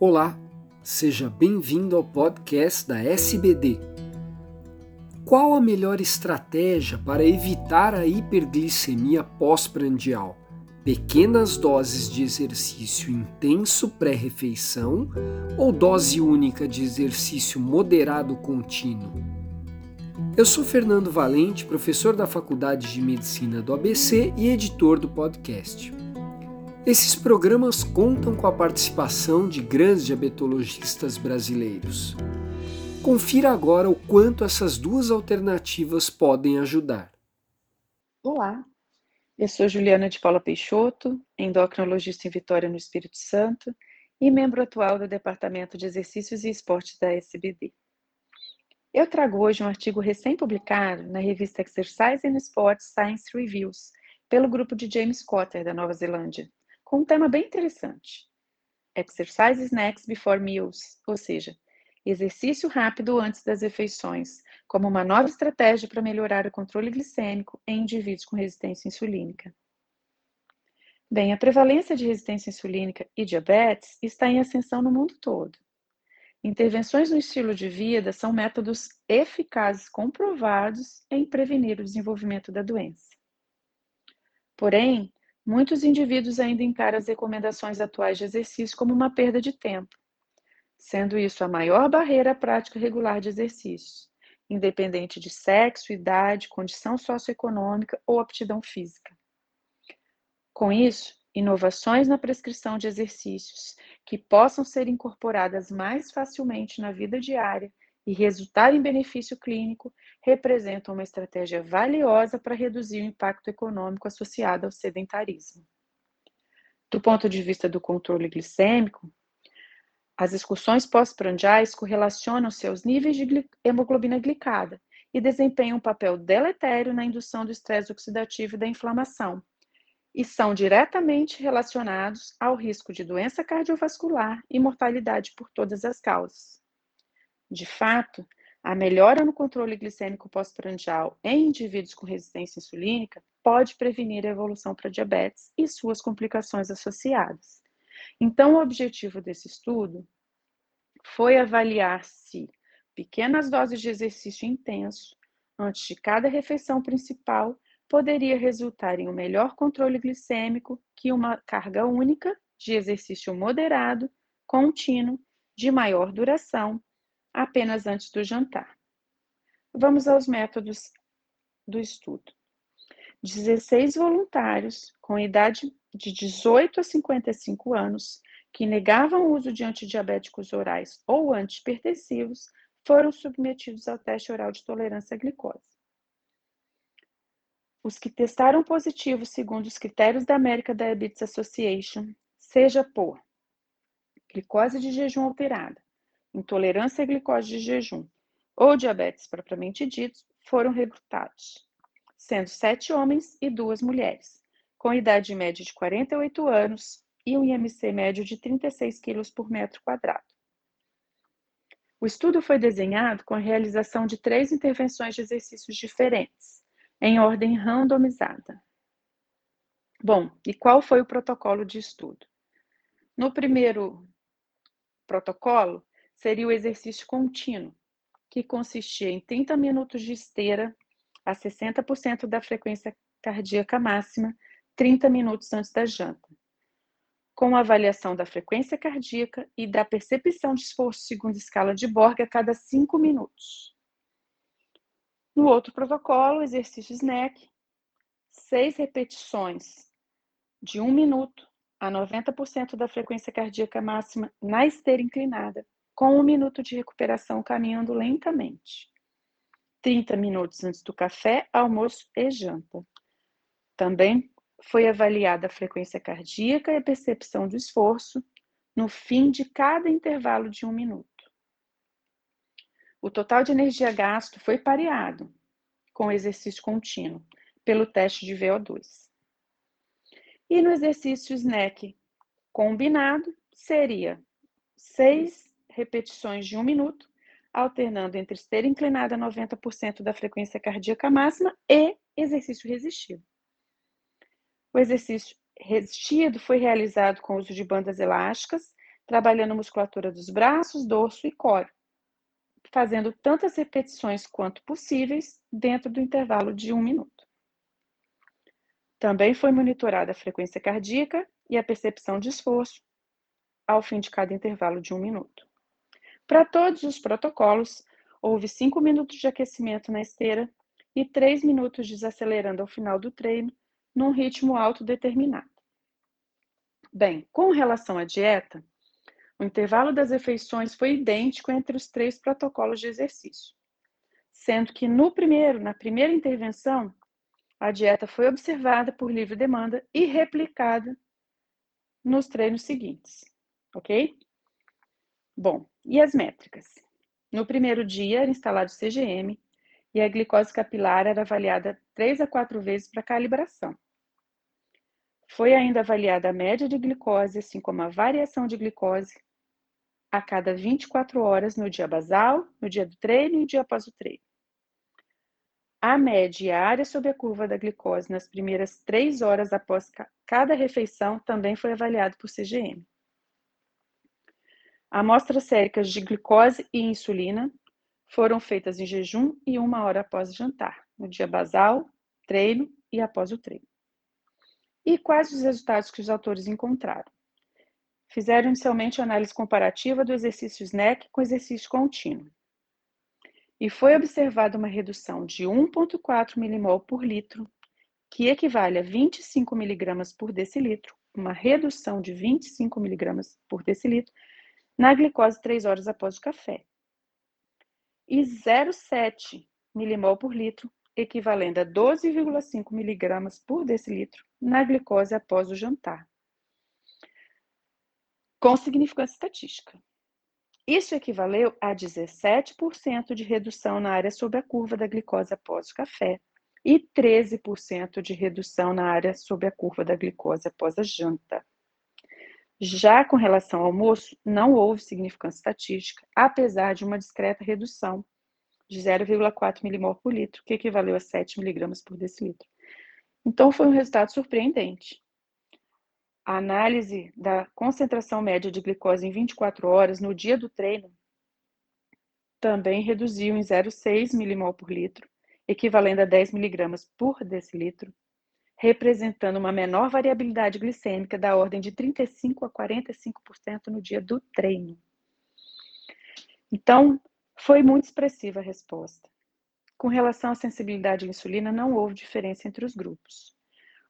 Olá, seja bem-vindo ao podcast da SBD. Qual a melhor estratégia para evitar a hiperglicemia pós-prandial? Pequenas doses de exercício intenso pré-refeição ou dose única de exercício moderado contínuo? Eu sou Fernando Valente, professor da Faculdade de Medicina do ABC e editor do podcast. Esses programas contam com a participação de grandes diabetologistas brasileiros. Confira agora o quanto essas duas alternativas podem ajudar. Olá, eu sou Juliana de Paula Peixoto, endocrinologista em Vitória, no Espírito Santo, e membro atual do Departamento de Exercícios e Esportes da SBD. Eu trago hoje um artigo recém-publicado na revista Exercise and Sports Science Reviews, pelo grupo de James Cotter, da Nova Zelândia, com um tema bem interessante. Exercise snacks before meals, ou seja, exercício rápido antes das refeições, como uma nova estratégia para melhorar o controle glicêmico em indivíduos com resistência insulínica. Bem, a prevalência de resistência insulínica e diabetes está em ascensão no mundo todo. Intervenções no estilo de vida são métodos eficazes comprovados em prevenir o desenvolvimento da doença. Porém, Muitos indivíduos ainda encaram as recomendações atuais de exercício como uma perda de tempo, sendo isso a maior barreira à prática regular de exercícios, independente de sexo, idade, condição socioeconômica ou aptidão física. Com isso, inovações na prescrição de exercícios que possam ser incorporadas mais facilmente na vida diária e resultar em benefício clínico representam uma estratégia valiosa para reduzir o impacto econômico associado ao sedentarismo. Do ponto de vista do controle glicêmico, as excursões pós-prandiais correlacionam seus níveis de hemoglobina glicada e desempenham um papel deletério na indução do estresse oxidativo e da inflamação, e são diretamente relacionados ao risco de doença cardiovascular e mortalidade por todas as causas. De fato, a melhora no controle glicêmico pós-prandial em indivíduos com resistência insulínica pode prevenir a evolução para diabetes e suas complicações associadas. Então, o objetivo desse estudo foi avaliar se pequenas doses de exercício intenso antes de cada refeição principal poderia resultar em um melhor controle glicêmico que uma carga única de exercício moderado, contínuo, de maior duração apenas antes do jantar. Vamos aos métodos do estudo. 16 voluntários com idade de 18 a 55 anos que negavam o uso de antidiabéticos orais ou antipertensivos foram submetidos ao teste oral de tolerância à glicose. Os que testaram positivo segundo os critérios da American Diabetes Association, seja por glicose de jejum alterada, intolerância à glicose de jejum ou diabetes propriamente dito, foram recrutados, sendo sete homens e duas mulheres, com idade média de 48 anos e um IMC médio de 36 quilos por metro quadrado. O estudo foi desenhado com a realização de três intervenções de exercícios diferentes, em ordem randomizada. Bom, e qual foi o protocolo de estudo? No primeiro protocolo, seria o exercício contínuo, que consistia em 30 minutos de esteira a 60% da frequência cardíaca máxima, 30 minutos antes da janta, com avaliação da frequência cardíaca e da percepção de esforço segundo escala de Borg a cada 5 minutos. No outro protocolo, exercício SNAC, seis repetições de 1 minuto a 90% da frequência cardíaca máxima na esteira inclinada, com um minuto de recuperação caminhando lentamente. 30 minutos antes do café, almoço e janta. Também foi avaliada a frequência cardíaca e a percepção do esforço no fim de cada intervalo de um minuto. O total de energia gasto foi pareado com o exercício contínuo pelo teste de VO2. E no exercício SNEC combinado, seria 6 repetições de um minuto, alternando entre esteira inclinada a 90% da frequência cardíaca máxima e exercício resistido. O exercício resistido foi realizado com o uso de bandas elásticas trabalhando a musculatura dos braços, dorso e core, fazendo tantas repetições quanto possíveis dentro do intervalo de um minuto. Também foi monitorada a frequência cardíaca e a percepção de esforço ao fim de cada intervalo de um minuto. Para todos os protocolos, houve cinco minutos de aquecimento na esteira e três minutos desacelerando ao final do treino, num ritmo autodeterminado. Bem, com relação à dieta, o intervalo das refeições foi idêntico entre os três protocolos de exercício, sendo que no primeiro, na primeira intervenção, a dieta foi observada por livre demanda e replicada nos treinos seguintes, ok? Bom, e as métricas? No primeiro dia era instalado o CGM e a glicose capilar era avaliada três a quatro vezes para calibração. Foi ainda avaliada a média de glicose, assim como a variação de glicose a cada 24 horas no dia basal, no dia do treino e no dia após o treino. A média e a área sob a curva da glicose nas primeiras três horas após cada refeição também foi avaliado por CGM. Amostras séricas de glicose e insulina foram feitas em jejum e uma hora após jantar, no dia basal, treino e após o treino. E quais os resultados que os autores encontraram? Fizeram inicialmente análise comparativa do exercício SNEC com exercício contínuo. E foi observada uma redução de 1,4 milimol por litro, que equivale a 25 miligramas por decilitro, uma redução de 25 miligramas por decilitro na glicose 3 horas após o café. E 0,7 milimol por litro, equivalendo a 12,5 miligramas por decilitro na glicose após o jantar com significância estatística. Isso equivaleu a 17% de redução na área sob a curva da glicose após o café e 13% de redução na área sob a curva da glicose após a janta. Já com relação ao almoço, não houve significância estatística, apesar de uma discreta redução de 0,4 milimol por litro, que equivaleu a 7 miligramas por decilitro. Então, foi um resultado surpreendente. A análise da concentração média de glicose em 24 horas no dia do treino também reduziu em 0,6 milimol por litro, equivalendo a 10 miligramas por decilitro, representando uma menor variabilidade glicêmica da ordem de 35 a 45% no dia do treino. Então, foi muito expressiva a resposta. Com relação à sensibilidade à insulina, não houve diferença entre os grupos.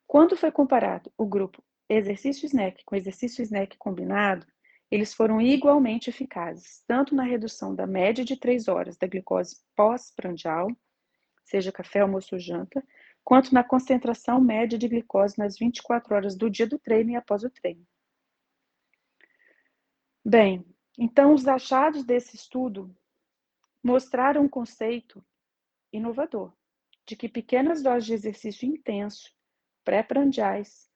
Quando foi comparado o grupo exercício SNEC com exercício SNEC combinado, eles foram igualmente eficazes, tanto na redução da média de 3 horas da glicose pós-prandial, seja café, almoço ou janta, quanto na concentração média de glicose nas 24 horas do dia do treino e após o treino. Bem, então os achados desse estudo mostraram um conceito inovador de que pequenas doses de exercício intenso, pré-prandiais,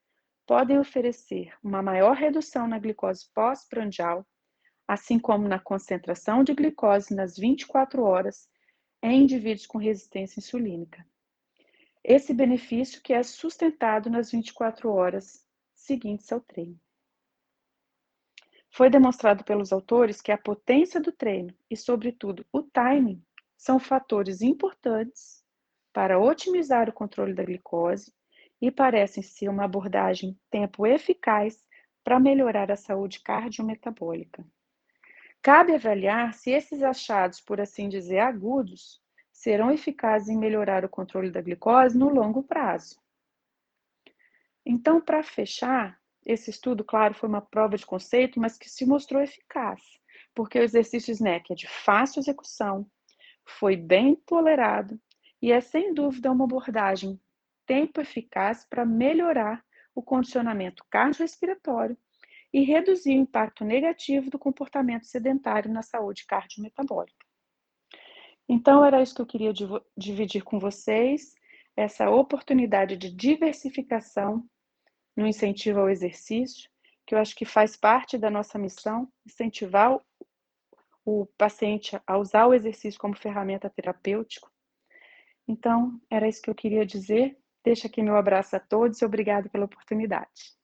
podem oferecer uma maior redução na glicose pós-prandial, assim como na concentração de glicose nas 24 horas em indivíduos com resistência insulínica. Esse benefício que é sustentado nas 24 horas seguintes ao treino. Foi demonstrado pelos autores que a potência do treino e, sobretudo, o timing são fatores importantes para otimizar o controle da glicose e parecem ser uma abordagem tempo eficaz para melhorar a saúde cardiometabólica. Cabe avaliar se esses achados, por assim dizer, agudos, serão eficazes em melhorar o controle da glicose no longo prazo. Então, para fechar, esse estudo, claro, foi uma prova de conceito, mas que se mostrou eficaz, porque o exercício SNEC é de fácil execução, foi bem tolerado e é sem dúvida uma abordagem tempo eficaz para melhorar o condicionamento cardiorrespiratório e reduzir o impacto negativo do comportamento sedentário na saúde cardiometabólica. Então, era isso que eu queria dividir com vocês, essa oportunidade de diversificação no incentivo ao exercício, que eu acho que faz parte da nossa missão, incentivar o paciente a usar o exercício como ferramenta terapêutica. Então, era isso que eu queria dizer. Deixo aqui meu abraço a todos e obrigado pela oportunidade.